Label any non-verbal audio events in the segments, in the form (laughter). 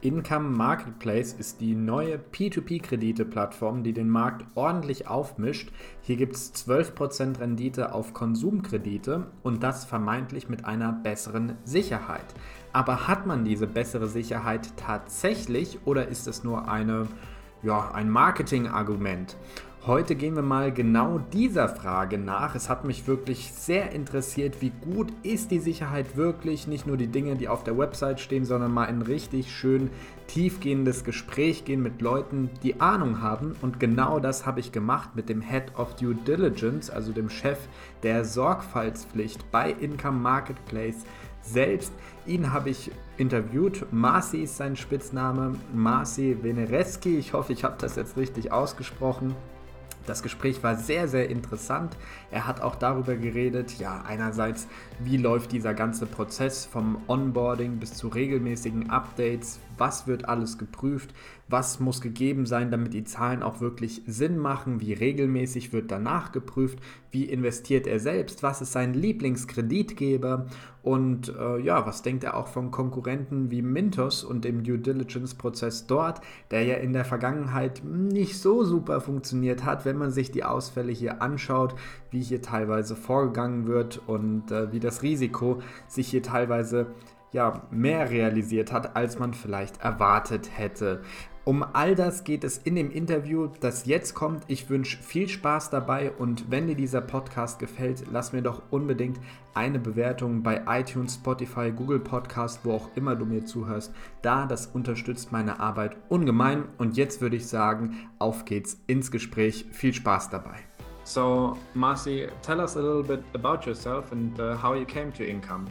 Income Marketplace ist die neue P2P-Kredite-Plattform, die den Markt ordentlich aufmischt. Hier gibt es 12% Rendite auf Konsumkredite und das vermeintlich mit einer besseren Sicherheit. Aber hat man diese bessere Sicherheit tatsächlich oder ist es nur eine, ja, ein Marketing-Argument? Heute gehen wir mal genau dieser Frage nach. Es hat mich wirklich sehr interessiert, wie gut ist die Sicherheit wirklich. Nicht nur die Dinge, die auf der Website stehen, sondern mal ein richtig schön tiefgehendes Gespräch gehen mit Leuten, die Ahnung haben. Und genau das habe ich gemacht mit dem Head of Due Diligence, also dem Chef der Sorgfaltspflicht bei Income Marketplace selbst. Ihn habe ich interviewt. Marci ist sein Spitzname. Marci Venereski. Ich hoffe, ich habe das jetzt richtig ausgesprochen. Das Gespräch war sehr, sehr interessant. Er hat auch darüber geredet, ja, einerseits, wie läuft dieser ganze Prozess vom Onboarding bis zu regelmäßigen Updates, was wird alles geprüft, was muss gegeben sein, damit die Zahlen auch wirklich Sinn machen, wie regelmäßig wird danach geprüft, wie investiert er selbst, was ist sein Lieblingskreditgeber? Und äh, ja, was denkt er auch von Konkurrenten wie Mintos und dem Due Diligence-Prozess dort, der ja in der Vergangenheit nicht so super funktioniert hat, wenn man sich die Ausfälle hier anschaut, wie hier teilweise vorgegangen wird und äh, wie das Risiko sich hier teilweise ja, mehr realisiert hat, als man vielleicht erwartet hätte. Um all das geht es in dem Interview, das jetzt kommt. Ich wünsche viel Spaß dabei und wenn dir dieser Podcast gefällt, lass mir doch unbedingt eine Bewertung bei iTunes, Spotify, Google Podcast, wo auch immer du mir zuhörst. Da, das unterstützt meine Arbeit ungemein. Und jetzt würde ich sagen, auf geht's ins Gespräch. Viel Spaß dabei. So, Marcy, tell us a little bit about yourself and uh, how you came to income.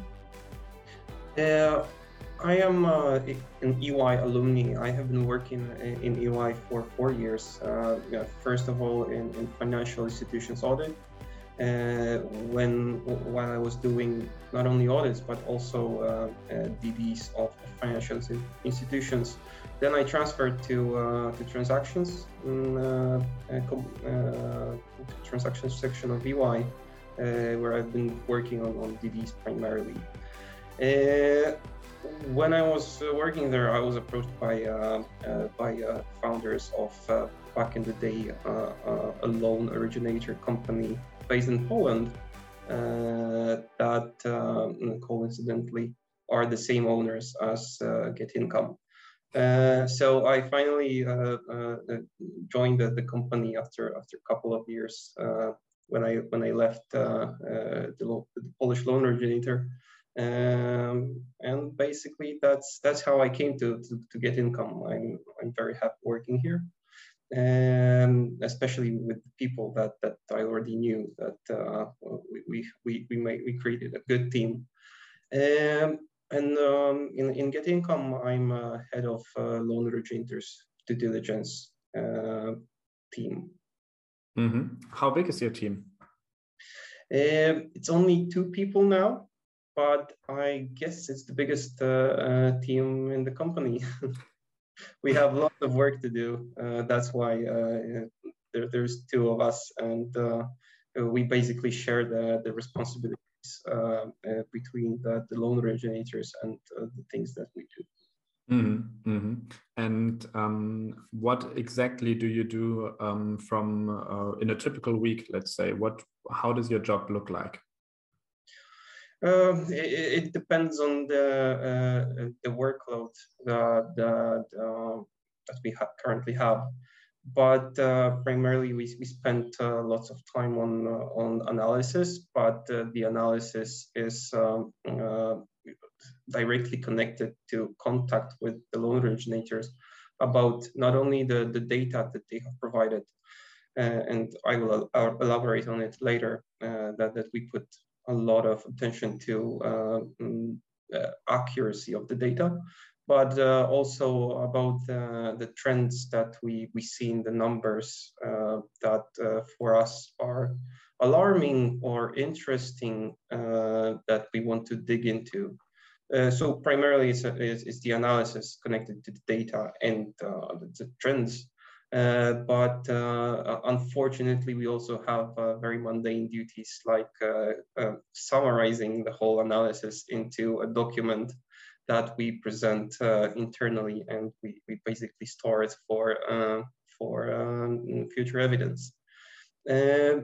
Uh, I am uh, an EY alumni. I have been working in EY for four years. Uh, first of all, in, in financial institutions audit, uh, when while I was doing not only audits but also uh, uh, DDs of financial institutions. Then I transferred to uh, to transactions, in, transactions section of EY, where I've been working on, on DDs primarily when I was uh, working there, I was approached by uh, uh, by founders of back in the day a loan originator company based in Poland that coincidentally are the same owners as Get Income. Uh, so I finally uh, uh, joined the, the, company after after a couple of years when I when I left the, the, Polish loan originator um, and basically that's that's how I came to, to, to get income. I'm I'm very happy working here, and especially with people that that I already knew that uh, we we we made we created a good team. Um, and um, in in Get Income, I'm uh, head of uh, loan originators due diligence uh, team. Mm-hmm. How big is your team? Um, it's only two people now but I guess it's the biggest uh, uh, team in the company. (laughs) we have lots of work to do. Uh, that's why there, there's two of us, and we basically share the, the responsibilities between the, the loan originators and the things that we do. Mm-hmm, mm-hmm. And um, what exactly do you do um, from uh, in a typical week? Let's say, what how does your job look like? Um, it, depends on the uh, the workload that that, uh, that we ha currently have, but uh, primarily we, we spent uh, lots of time on uh, on analysis. But uh, the analysis is um, directly connected to contact with the loan originators about not only the the data that they have provided, and I will elaborate on it later. that that we put a lot of attention to uh, mm, uh, accuracy of the data, but uh, also about the trends that we, we see in the numbers that for us are alarming or interesting that we want to dig into. Uh, so primarily it's, it's, it's, the analysis connected to the data and uh, the trends but uh, unfortunately, we also have uh, very mundane duties like summarizing the whole analysis into a document that we present uh, internally and we, we basically store it for, uh, for um, future evidence. Uh,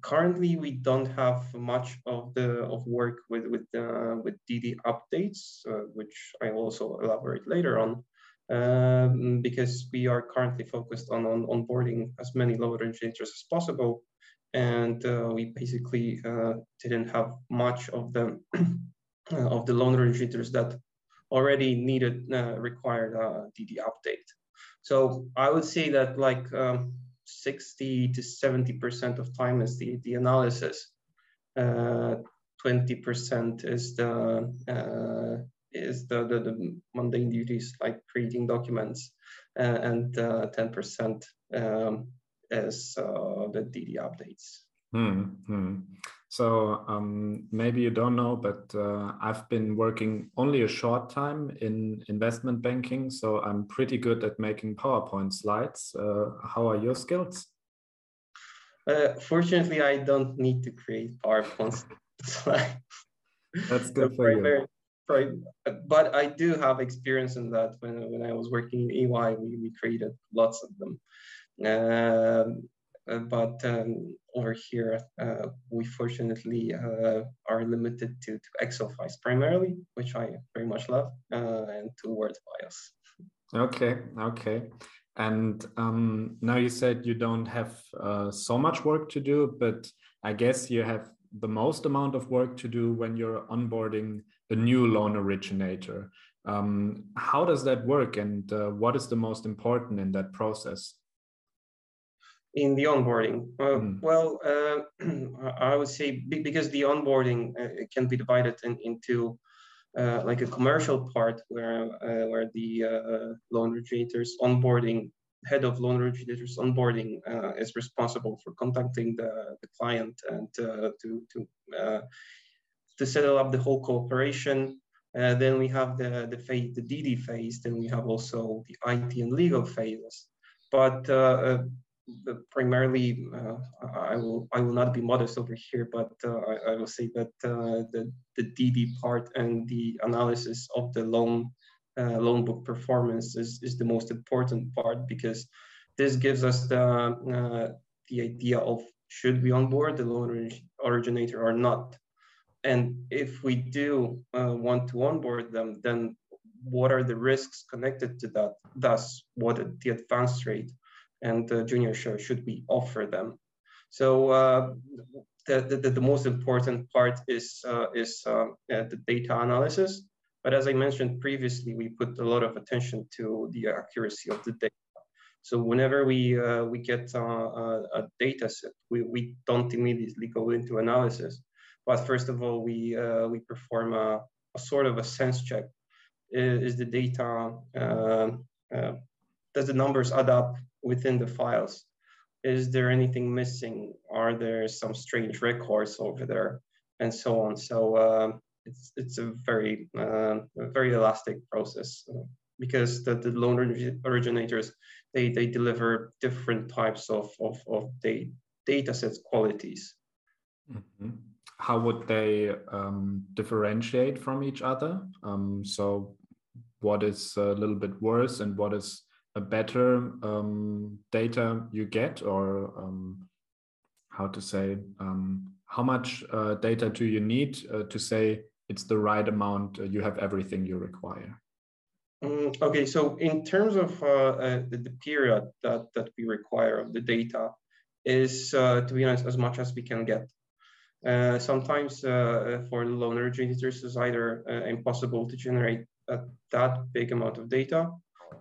currently, we don't have much of the of work with with uh, with DD updates, uh, which I also elaborate later on, um, because we are currently focused on, on onboarding as many loan originators as possible, and uh, we basically didn't have much of the (clears throat) uh, of the loan originators that already needed uh, required uh, DD update. So I would say that like um, 60 to 70 percent of time is the the analysis. 20 percent is the is the, the, the, mundane duties like creating documents uh, and 10% um, is uh, the DD updates. Hmm, hmm. So um, maybe you don't know, but uh, I've been working only a short time in investment banking, so I'm pretty good at making PowerPoint slides. Uh, how are your skills? Uh, fortunately, I don't need to create PowerPoint (laughs) slides. That's good for you. But I do have experience in that. When when I was working in EY, we, we created lots of them. Um, uh, but um, over here, uh, we fortunately uh, are limited to, to Excel files primarily, which I very much love, and to Word files. Okay, okay. And um, now you said you don't have uh, so much work to do, but I guess you have the most amount of work to do when you're onboarding a new loan originator. Um, how does that work and uh, what is the most important in that process? in the onboarding? Uh, mm. Well, uh, (clears throat) I would say because the onboarding uh, can be divided in, into uh, like a commercial part where uh, where the uh, loan originators onboarding head of loan originators onboarding is responsible for contacting the, the client and to to to settle up the whole cooperation. then we have the the phase, the DD phase. Then we have also the IT and legal phases. But primarily, uh, I will I will not be modest over here, but uh, I, I, will say that uh, the the DD part and the analysis of the loan uh, loan book performance is, is the most important part because this gives us the uh, the idea of should we onboard the loan originator or not, and if we do uh, want to onboard them, then what are the risks connected to that? Thus, what the advance rate and the junior share should we offer them? So uh, the, the, the, most important part is, uh, is uh, the data analysis. But as I mentioned previously, we put a lot of attention to the accuracy of the data. So whenever we uh, we get uh, a, a, data set, we, we don't immediately go into analysis. But first of all, we uh, we perform a, a, sort of a sense check. Is, the data does the numbers add up within the files. Is there anything missing? Are there some strange records over there? And so on. So uh, it's, it's a very, uh, a very elastic process uh, because the, the loan originators, they, they deliver different types of, of, of data sets qualities. Mm -hmm. How would they um, differentiate from each other? Um, so what is a little bit worse and what is a better um, data you get? Or um, how to say um, how much uh, data do you need uh, to say it's the right amount uh, you have everything you require? Mm, okay so in terms of uh, uh, the, the, period that, that we require of the data is uh, to be honest as much as we can get sometimes for the loan originators it's either impossible to generate that big amount of data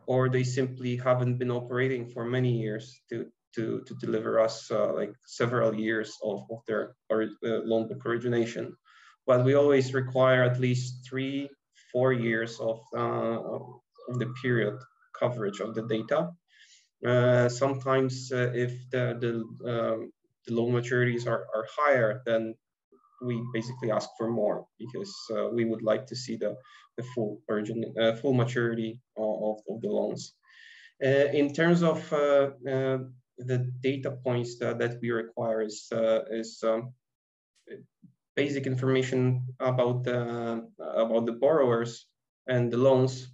or they simply haven't been operating for many years to to, to deliver us uh, like several years of, of their or, uh, loan book origination. But we always require at least three, four years of, uh, of the period coverage of the data. Uh, sometimes uh, if the, the, um, the loan maturities are, are higher, then we basically ask for more because uh, we would like to see the, the full origin, uh, full maturity of, of the loans. Uh, in terms of uh, uh, the data points that, that we require is, uh, is um, basic information about the, about the borrowers and the loans,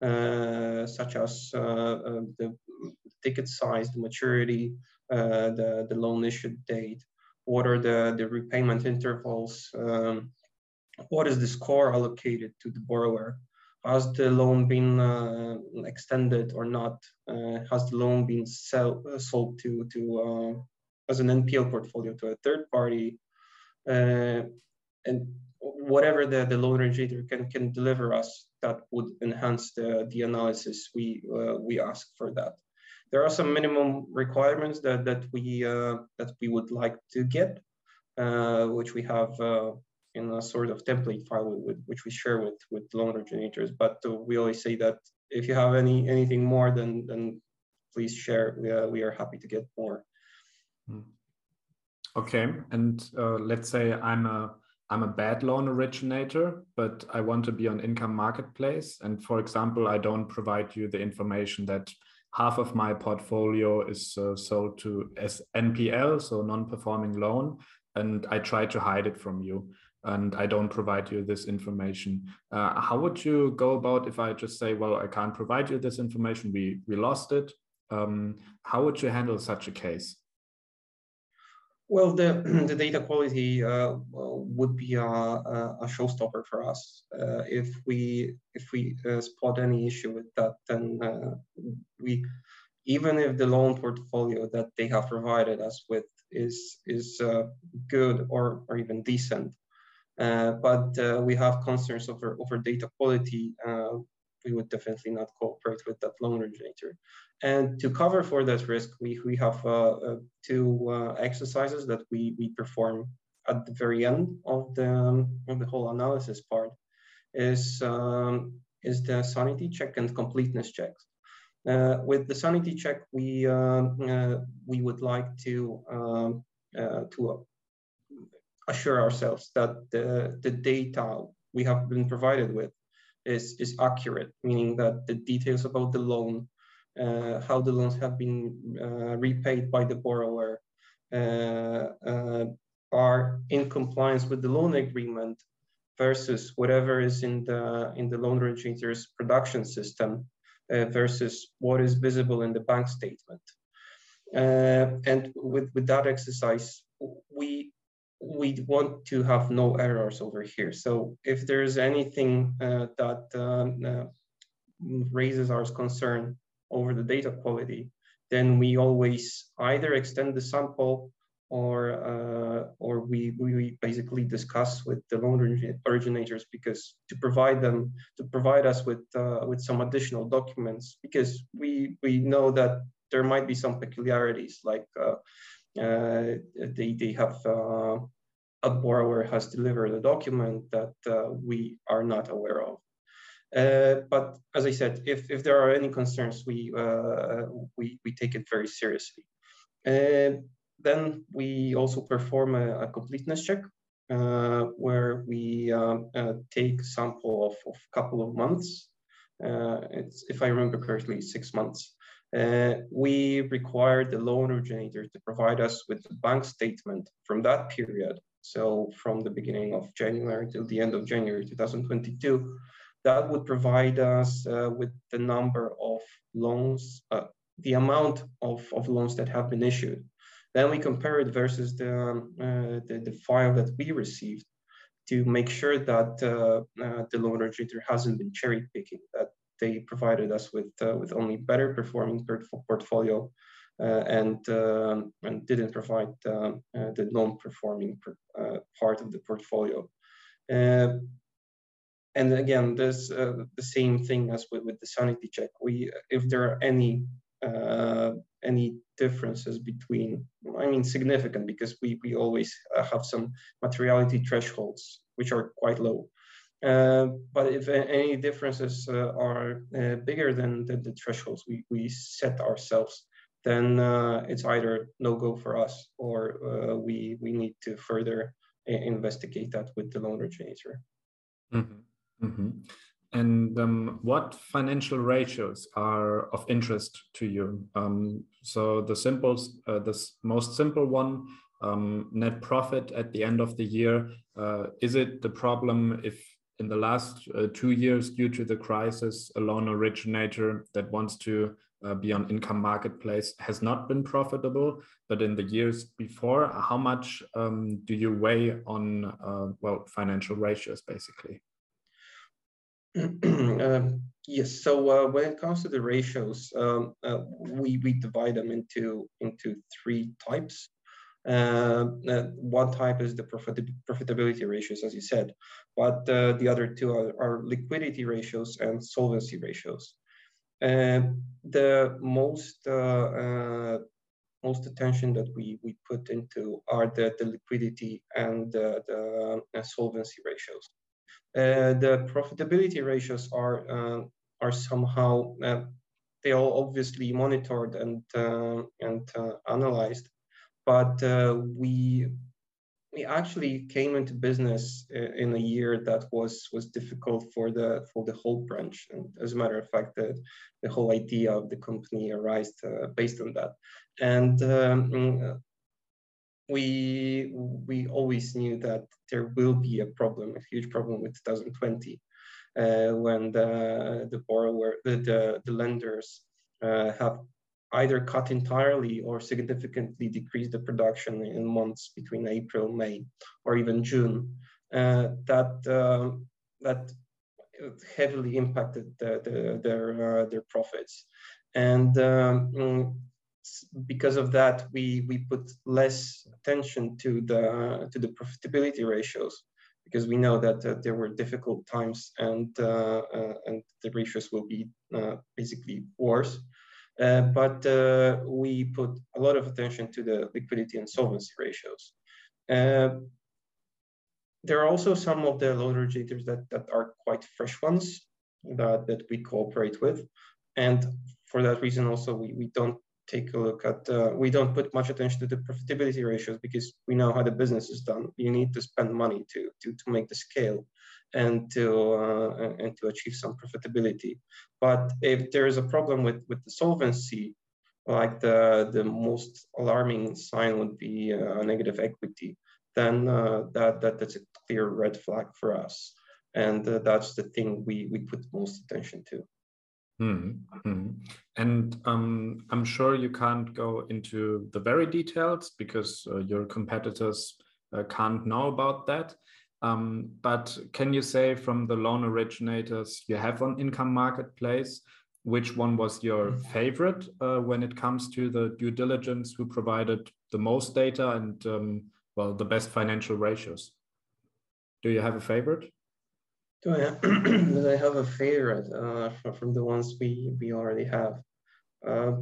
such as the ticket size, the maturity, the, the loan issue date, what are the, the repayment intervals, um, what is the score allocated to the borrower, has the loan been uh, extended or not? Uh, has the loan been sell, uh, sold to to as an NPL portfolio to a third party? and whatever the, the loan originator can, can deliver us that would enhance the, the analysis we uh, we ask for that. There are some minimum requirements that that we uh, that we would like to get, uh, which we have in a sort of template file with, which we share with with loan originators. But we always say that if you have any anything more, then then please share. We are, we are happy to get more. Hmm. Okay, and uh, let's say I'm a I'm a bad loan originator, but I want to be on income marketplace. And for example, I don't provide you the information that half of my portfolio is uh, sold to as NPL, so non-performing loan, and I try to hide it from you and I don't provide you this information. Uh, how would you go about if I just say, well, I can't provide you this information, we, we lost it? Um, how would you handle such a case? Well, the, (clears throat) the data quality uh, would be a, a, showstopper for us. Uh, if we if we uh, spot any issue with that, then uh, we even if the loan portfolio that they have provided us with is is uh, good or or even decent, uh, but uh, we have concerns over, over data quality. Uh, we would definitely not cooperate with that loan originator. And to cover for that risk, we, we have two exercises that we, we perform at the very end of the, um, of the whole analysis part is, um, is the sanity check and completeness checks. Uh, with the sanity check, we uh, uh, we would like to um, to assure ourselves that the, the data we have been provided with is, is accurate, meaning that the details about the loan, uh, how the loans have been uh, repaid by the borrower, uh, uh are in compliance with the loan agreement versus whatever is in the in the loan originator's production system uh, versus what is visible in the bank statement. Uh, and with, with that exercise, we we want to have no errors over here. So if there's anything uh, that um, uh, raises our concern over the data quality, then we always either extend the sample or uh, or we, we basically discuss with the loan originators because to provide them to provide us with uh, with some additional documents because we we know that there might be some peculiarities like uh, they, they have uh, a borrower has delivered a document that uh, we are not aware of. Uh, but as I said, if, if there are any concerns, we, uh, we, we take it very seriously. then we also perform a, a completeness check uh, where we uh, uh, take sample of a couple of months. it's, if I remember correctly, six months. Uh, we required the loan originator to provide us with the bank statement from that period. So from the beginning of January till the end of January 2022, that would provide us uh, with the number of loans, uh, the amount of, of loans that have been issued. Then we compare it versus the, um, uh, the, the, file that we received to make sure that uh, uh, the loan originator hasn't been cherry picking, that they provided us with uh, with only better performing portfolio uh, and um, and didn't provide um, uh, the non-performing part of the portfolio. and again, there's the same thing as with, with the sanity check. We, if there are any uh, any differences between i mean significant because we we always uh, have some materiality thresholds which are quite low uh, but if any differences uh, are uh, bigger than the, the, thresholds we, we set ourselves, then uh, it's either no go for us or uh, we, we need to further investigate that with the loan originator. Mm-hmm. Mm-hmm. And um, what financial ratios are of interest to you? Um, so the simple, the most simple one, um, net profit at the end of the year. is it the problem if in the last uh, two years, due to the crisis, a loan originator that wants to uh, be on income marketplace has not been profitable. But in the years before, how much um, do you weigh on uh, well financial ratios, basically? (clears throat) um, yes. So uh, when it comes to the ratios, um, uh, we we divide them into into three types. Uh, uh, one type is the profit profitability ratios, as you said, but uh, the other two are, are, liquidity ratios and solvency ratios. the most most attention that we, we put into are the, the liquidity and the, the uh, solvency ratios. Uh, the profitability ratios are uh, are somehow they are obviously monitored and and analyzed but uh, we we actually came into business uh, in a year that was was difficult for the for the whole branch. And as a matter of fact the, the whole idea of the company arose uh, based on that. And um, we we always knew that there will be a problem a huge problem with 2020 uh, when the the borrower the the, the lenders uh, have either cut entirely or significantly decrease the production in months between April, May, or even June. Uh, that uh, that heavily impacted the, the, their uh, their profits, and um, mm, because of that, we we put less attention to the to the profitability ratios because we know that uh, there were difficult times and uh, uh, and the ratios will be basically worse. Uh, but uh, we put a lot of attention to the liquidity and solvency ratios. Uh, there are also some of the loan originators that, that are quite fresh ones that, that we cooperate with. And for that reason, also, we, we don't take a look at, uh, we don't put much attention to the profitability ratios because we know how the business is done. You need to spend money to, to, to make the scale and to uh, and to achieve some profitability. But if there is a problem with with the solvency, like the the most alarming sign would be a negative equity, then uh, that that that's a clear red flag for us, and uh, that's the thing we we put most attention to. Hmm. hmm. And um, I'm sure you can't go into the very details because uh, your competitors uh, can't know about that. Um, but can you say from the loan originators you have on income marketplace, which one was your mm. favorite uh, when it comes to the due diligence who provided the most data and um, well the best financial ratios? Do you have a favorite? Do I have, (clears throat) do I have a favorite uh, from the ones we, we already have? Uh,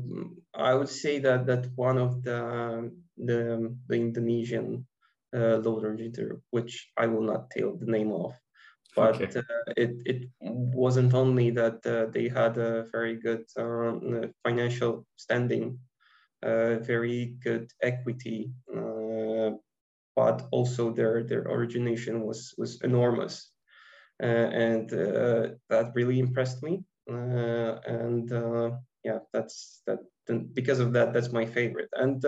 I would say that that one of the the, the Indonesian uh, loan originator, which I will not tell the name of. But okay. uh, it, it wasn't only that uh, they had a very good um, financial standing, uh, very good equity, uh, but also their, their origination was, was enormous. Uh, and that really impressed me. and yeah, that's that. Because of that, that's my favorite. And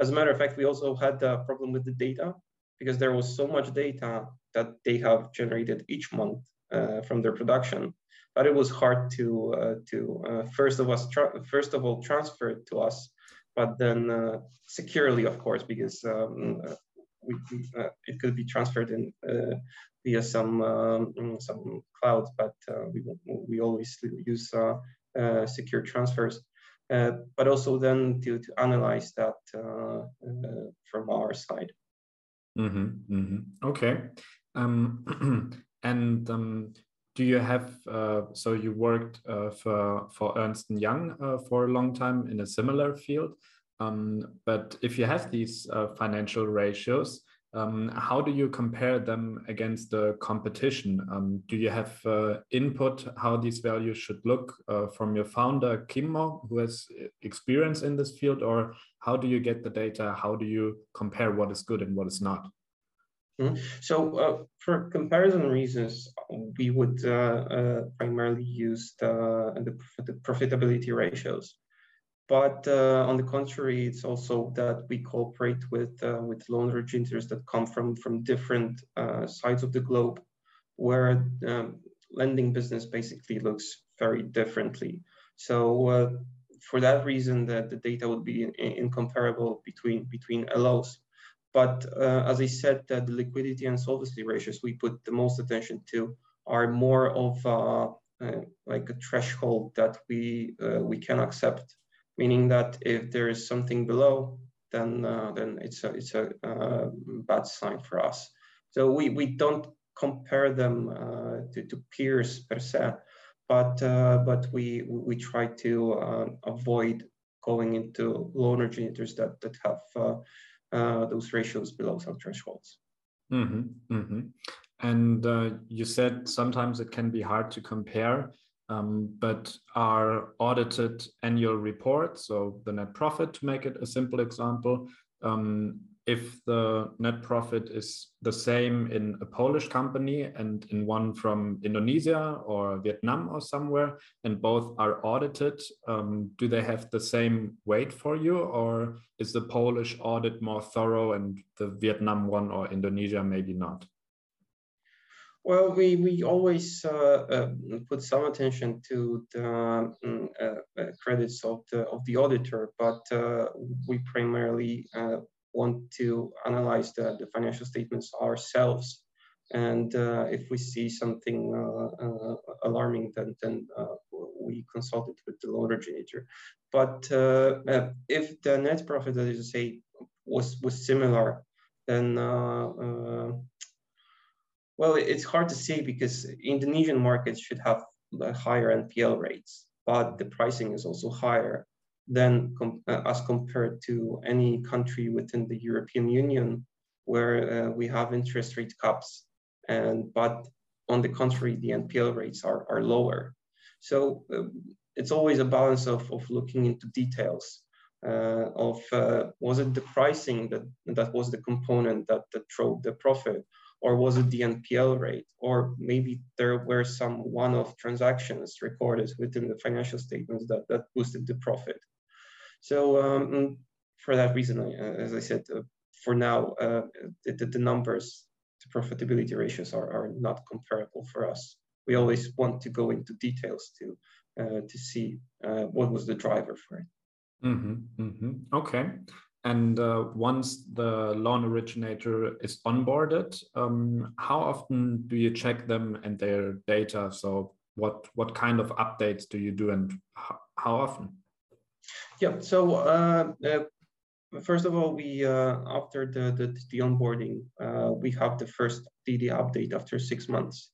as a matter of fact, we also had a problem with the data because there was so much data that they have generated each month uh, from their production that it was hard to uh, to uh, first of us first of all transfer it to us, but then uh, securely, of course, because um, uh, we, uh, it could be transferred in via some um, some clouds, but we we always use secure transfers. Uh, but also then to, to analyze that uh, uh, from our side. Mm-hmm, mm-hmm. Okay. Um, (clears throat) and um, do you have, so you worked for, for Ernst & Young for a long time in a similar field, um, but if you have these financial ratios, um, how do you compare them against the competition? Um, do you have uh, input how these values should look uh, from your founder, Kimmo, who has experience in this field, or how do you get the data? How do you compare what is good and what is not? Mm -hmm. So, uh, for comparison reasons, we would uh, uh, primarily use the, the profitability ratios. But uh, on the contrary, it's also that we cooperate with uh, with loan originators that come from from different uh, sides of the globe. where um, lending business basically looks very differently. So uh, for that reason, the, the data would be in, incomparable between between LOs. But uh, as I said, the liquidity and solvency ratios we put the most attention to are more of uh, like a threshold that we we can accept, meaning that if there is something below, then uh, then it's a it's a bad sign for us. So we we don't compare them to, to peers per se, but but we we try to avoid going into loan originators that that have uh, those ratios below some thresholds. Mm-hmm, mm-hmm. And uh, you said sometimes it can be hard to compare, um, but our audited annual report, so the net profit, to make it a simple example, um, if the net profit is the same in a Polish company and in one from Indonesia or Vietnam or somewhere, and both are audited, um, do they have the same weight for you, or is the Polish audit more thorough and the Vietnam one or Indonesia maybe not? Well, we, we always uh, uh, put some attention to the um, uh, uh credits of the of the auditor, but we primarily want to analyze the, the financial statements ourselves. And uh, if we see something uh, uh, alarming, then, then we consult it with the loan originator. But if the net profit, to say, was, was similar, then well, it's hard to say because Indonesian markets should have higher NPL rates, but the pricing is also higher than com uh, as compared to any country within the European Union where uh, we have interest rate caps and but on the contrary the NPL rates are, are lower. So uh, it's always a balance of, of looking into details uh, of uh, was it the pricing that that was the component that, that drove the profit or was it the NPL rate? Or maybe there were some one-off transactions recorded within the financial statements that, that boosted the profit. So um, mm, for that reason, as I said, uh, for now, uh, the, the, numbers, the profitability ratios are, are not comparable for us. We always want to go into details to uh, to see uh, what was the driver for it. Mm-hmm, mm-hmm. Okay. And uh, once the loan originator is onboarded, um, how often do you check them and their data? So what what kind of updates do you do and how, often? Yeah. So uh, uh, first of all, we uh, after the the, the onboarding, uh, we have the first DD update after six months,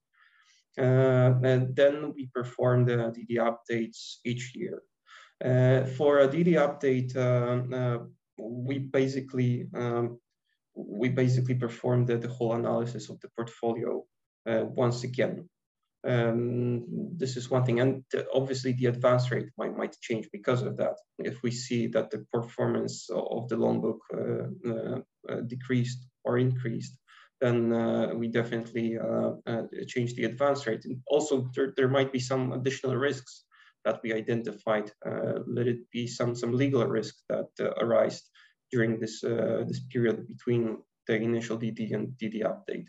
uh, and then we perform the DD updates each year. For a DD update, we basically um, we basically perform the, the whole analysis of the portfolio once again. Um, this is one thing, and obviously the advance rate might, might change because of that. If we see that the performance of the loan book uh, uh, uh decreased or increased, then uh, we definitely uh, uh, change the advance rate. And also, there, there might be some additional risks that we identified. let it be some some legal risks that arise during this this period between the initial DD and DD update.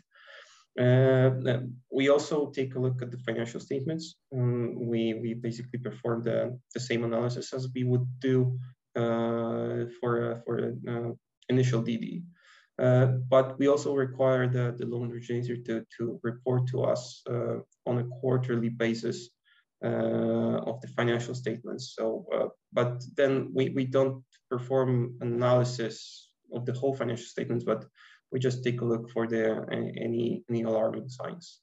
Uh, we also take a look at the financial statements. Um, we, we basically perform the, the same analysis as we would do uh, for, uh, for uh, initial DD. Uh, but we also require the, the loan originator to, to report to us uh, on a quarterly basis of the financial statements. So, but then we, we don't perform analysis of the whole financial statements, but we just take a look for the any any alarming signs.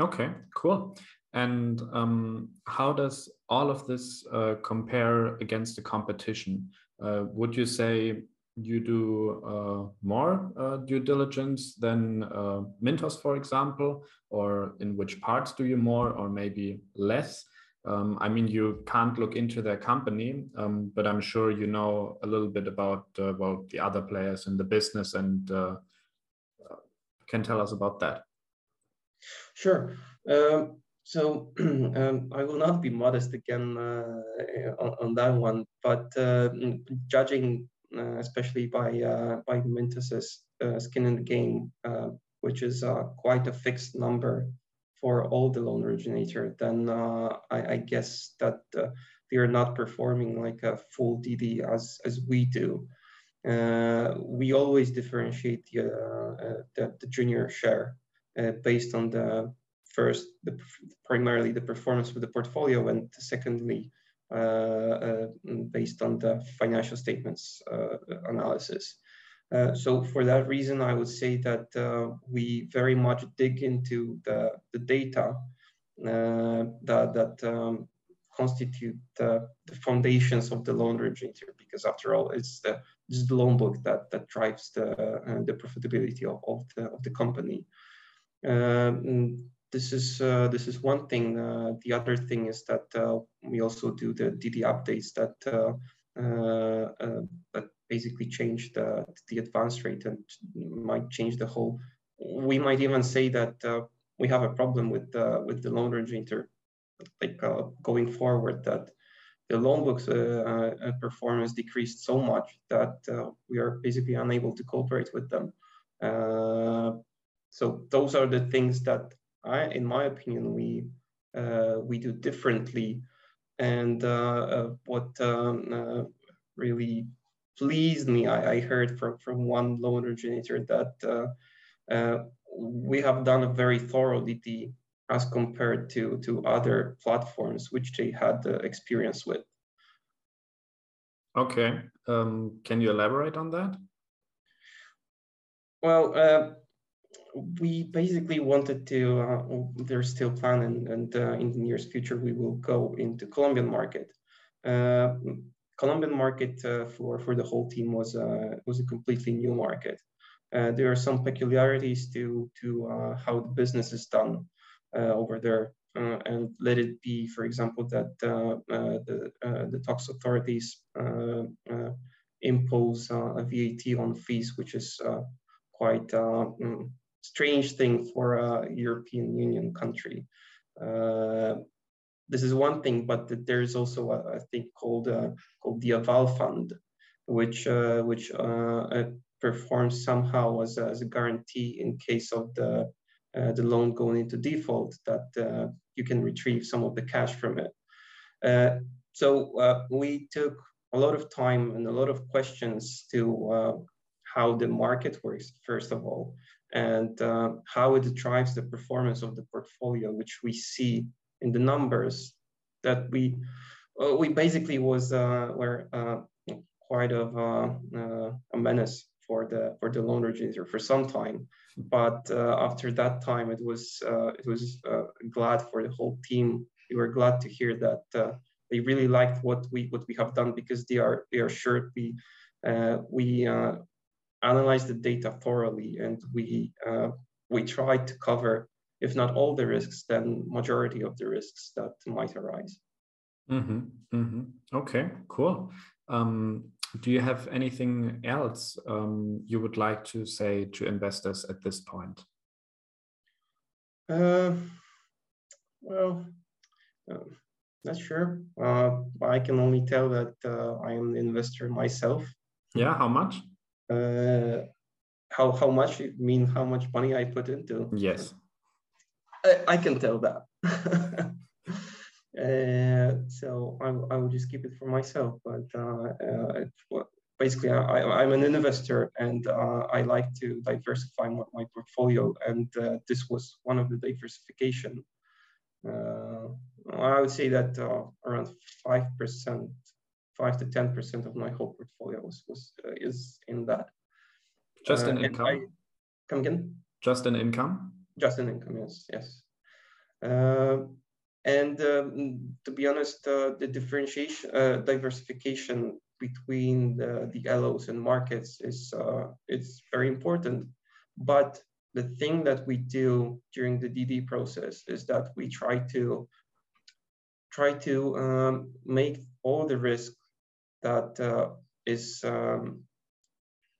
Okay, cool. And um, how does all of this uh, compare against the competition? Uh, would you say you do uh, more uh, due diligence than uh, Mintos, for example, or in which parts do you more, or maybe less? Um, I mean, you can't look into their company, um, but I'm sure you know a little bit about uh, well the other players in the business and uh, can tell us about that. Sure. Um, so (clears throat) um, I will not be modest again uh, on, on, that one, but uh, judging especially by by Mintos's skin in the game which is uh, quite a fixed number for all the loan originator, then uh, I, I, guess that uh, they are not performing like a full DD as, as we do. Uh, we always differentiate the, uh, the, the, junior share based on the first, the, primarily the performance of the portfolio, and secondly, uh, uh, based on the financial statements uh, analysis. Uh, so for that reason, I would say that uh, we very much dig into the, the data uh, that, that um, constitute the, the, foundations of the loan originator, because after all, it's the, it's the loan book that, that drives the, the profitability of, of, the, of the company. Um, this is uh, this is one thing. Uh, the other thing is that uh, we also do the DD updates that that basically change the the advance rate and might change the whole. We might even say that we have a problem with uh, with the loan originator, like uh, going forward, that the loan books uh, performance decreased so much that we are basically unable to cooperate with them. so those are the things that I, in my opinion, we uh, we do differently. And uh, uh what um, uh, really pleased me, I, I, heard from from one loan originator that uh, we have done a very thorough DD as compared to to other platforms which they had experience with. Okay, um, can you elaborate on that? Well, uh, we basically wanted to, uh, there's still plan and, and uh, in the nearest future, we will go into Colombian market. Uh, Colombian market uh, for, for the whole team was, uh, was a completely new market. Uh, there are some peculiarities to, to how the business is done over there. and let it be, for example, that the, the tax authorities impose a VAT on fees, which is quite mm, strange thing for a European Union country. Uh, this is one thing, but there's also a, a thing called uh, called the Aval Fund, which uh, which uh, uh, performs somehow as a, as a guarantee in case of the uh, the loan going into default that you can retrieve some of the cash from it. so we took a lot of time and a lot of questions to how the market works, first of all, and uh, how it drives the performance of the portfolio, which we see in the numbers that we uh, we basically was uh, were uh, quite of uh, a menace for the for the loan originator for some time. But after that time, it was it was glad for the whole team. We were glad to hear that they really liked what we what we have done because they are they are sure we we analyze the data thoroughly and we uh, we try to cover if not all the risks then majority of the risks that might arise. Mm-hmm. Mm-hmm. okay cool. Um, do you have anything else um, you would like to say to investors at this point? Uh, well uh, not sure. Uh, i can only tell that uh, i am an investor myself. Yeah how much uh, how how much it mean how much money I put into. Yes, I, I can tell that. (laughs) uh, so I, I will just keep it for myself. But uh, uh, basically, I, I'm an investor and uh, I like to diversify my, my portfolio, and uh, this was one of the diversification. Uh, I would say that around five percent five to ten percent of my whole portfolio was, was uh, is in that. Just uh, in income. I, come again. Just in income. Just in income. Yes. Yes. Uh, and um, to be honest, uh, the differentiation, uh, diversification between the, the LOs and markets is uh, it's very important. But the thing that we do during the DD process is that we try to try to um, make all the risk that uh, is um,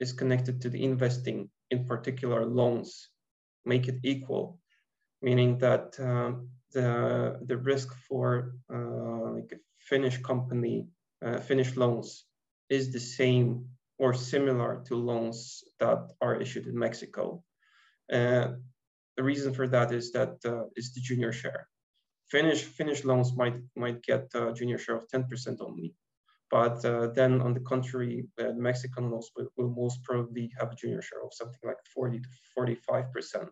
is connected to the investing, in particular loans, make it equal, meaning that um, the the risk for uh, like a Finnish company, uh, Finnish loans, is the same or similar to loans that are issued in Mexico. Uh, the reason for that is that uh, is the junior share. Finnish Finnish loans might might get a junior share of 10% only, but uh, then on the contrary, uh, Mexican loans will, will, most probably have a junior share of something like 40 to 45%.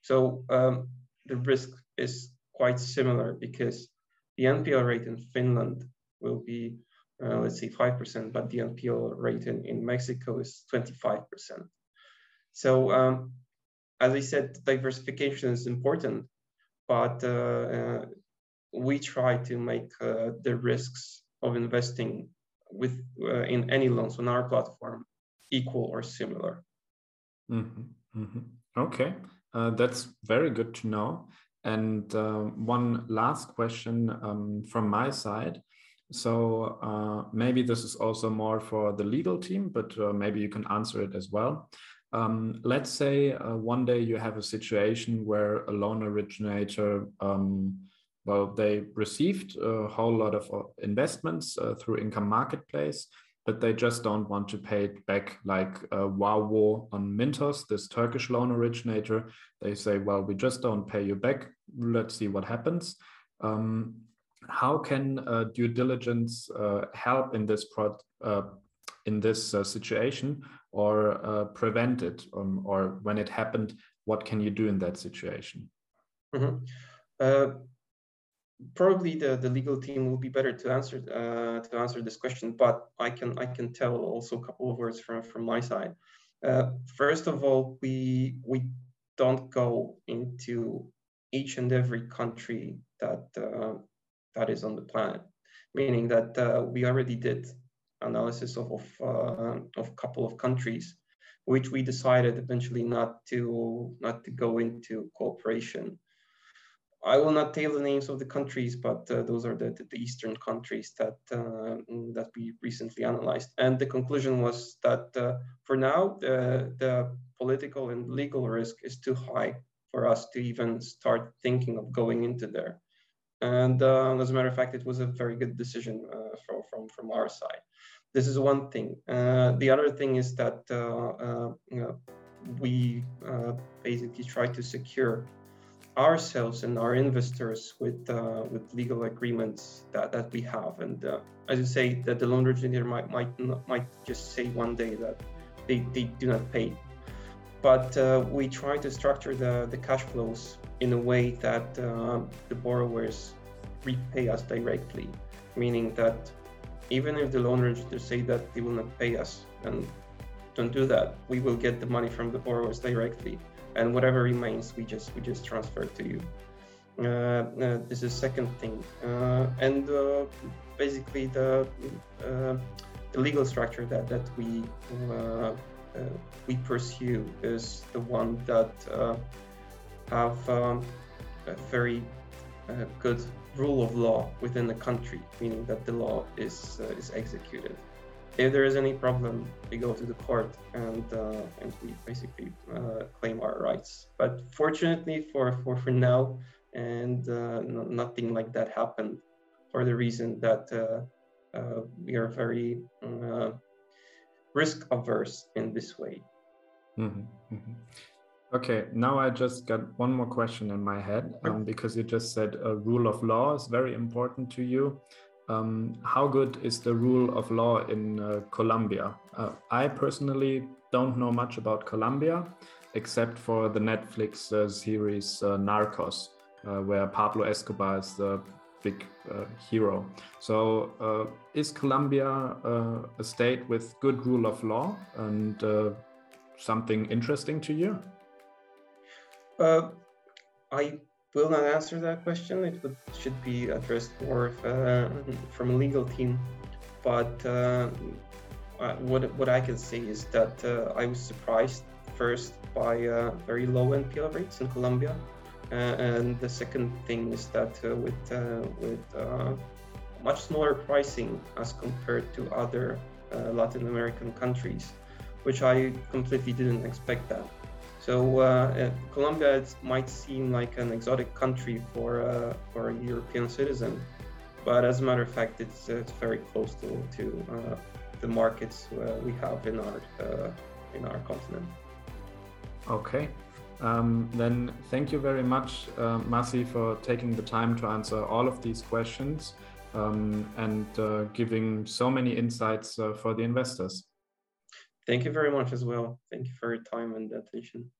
So um, the risk is quite similar because the NPL rate in Finland will be, uh, let's say 5%, but the NPL rate in, in Mexico is 25%. So um, as I said, diversification is important, but uh, uh, we try to make uh, the risks of investing with uh, in any loans on our platform equal or similar. Mm-hmm. Mm-hmm. Okay, uh, that's very good to know. And uh, one last question um, from my side. So uh, maybe this is also more for the legal team, but uh, maybe you can answer it as well. Um, let's say uh, one day you have a situation where a loan originator, um, well, they received a whole lot of uh, investments uh, through Income Marketplace, but they just don't want to pay it back like uh, Wowwo on Mintos, this Turkish loan originator. They say, well, we just don't pay you back. Let's see what happens. Um, how can uh, due diligence uh, help in this uh, in this uh, situation or prevent it? Um, or when it happened, what can you do in that situation? Mm -hmm probably the, the legal team will be better to answer uh, to answer this question, but I can I can tell also a couple of words from from my side. Uh, first of all, we we don't go into each and every country that uh, that is on the planet, meaning that uh, we already did analysis of of, uh, of a couple of countries, which we decided eventually not to not to go into cooperation I will not tell the names of the countries, but uh, those are the, the, eastern countries that uh, that we recently analyzed. And the conclusion was that uh, for now, the, the political and legal risk is too high for us to even start thinking of going into there. And uh, as a matter of fact, it was a very good decision uh, from, from, from our side. This is one thing. Uh, the other thing is that you know, we basically try to secure ourselves and our investors with uh, with legal agreements that, that we have. And uh, as you say, that the loan originator might might not, might just say one day that they, they do not pay. But uh, we try to structure the, the cash flows in a way that uh, the borrowers repay us directly, meaning that even if the loan originator say that they will not pay us and don't do that, we will get the money from the borrowers directly and whatever remains we just we just transfer to you. Uh, uh, this is second thing. Uh, and uh, basically the uh, the legal structure that that we uh, we pursue is the one that have um, a very good rule of law within the country meaning that the law is is executed if there is any problem, we go to the court and uh, and we basically uh, claim our rights. But fortunately for for for now, and uh, nothing like that happened, for the reason that uh, uh, we are very uh, risk averse in this way. Mm-hmm. Mm-hmm. Okay, now I just got one more question in my head um, because you just said a rule of law is very important to you. Um, how good is the rule of law in uh, Colombia? Uh, I personally don't know much about Colombia, except for the Netflix uh, series uh, Narcos, uh, where Pablo Escobar is the big uh, hero. So, is Colombia a state with good rule of law and something interesting to you? I will not answer that question. It would, should be addressed more uh, from a legal team. But uh, what what I can say is that uh, I was surprised first by uh, very low NPL rates in Colombia, uh, and the second thing is that uh, with with much smaller pricing as compared to other Latin American countries, which I completely didn't expect that. So uh, Colombia might seem like an exotic country for uh, for a European citizen, but as a matter of fact, it's, uh, it's very close to, to uh, the markets uh, we have in our uh, in our continent. Okay. Um, then thank you very much, uh, Masi, for taking the time to answer all of these questions um, and giving so many insights for the investors. Thank you very much as well. Thank you for your time and attention.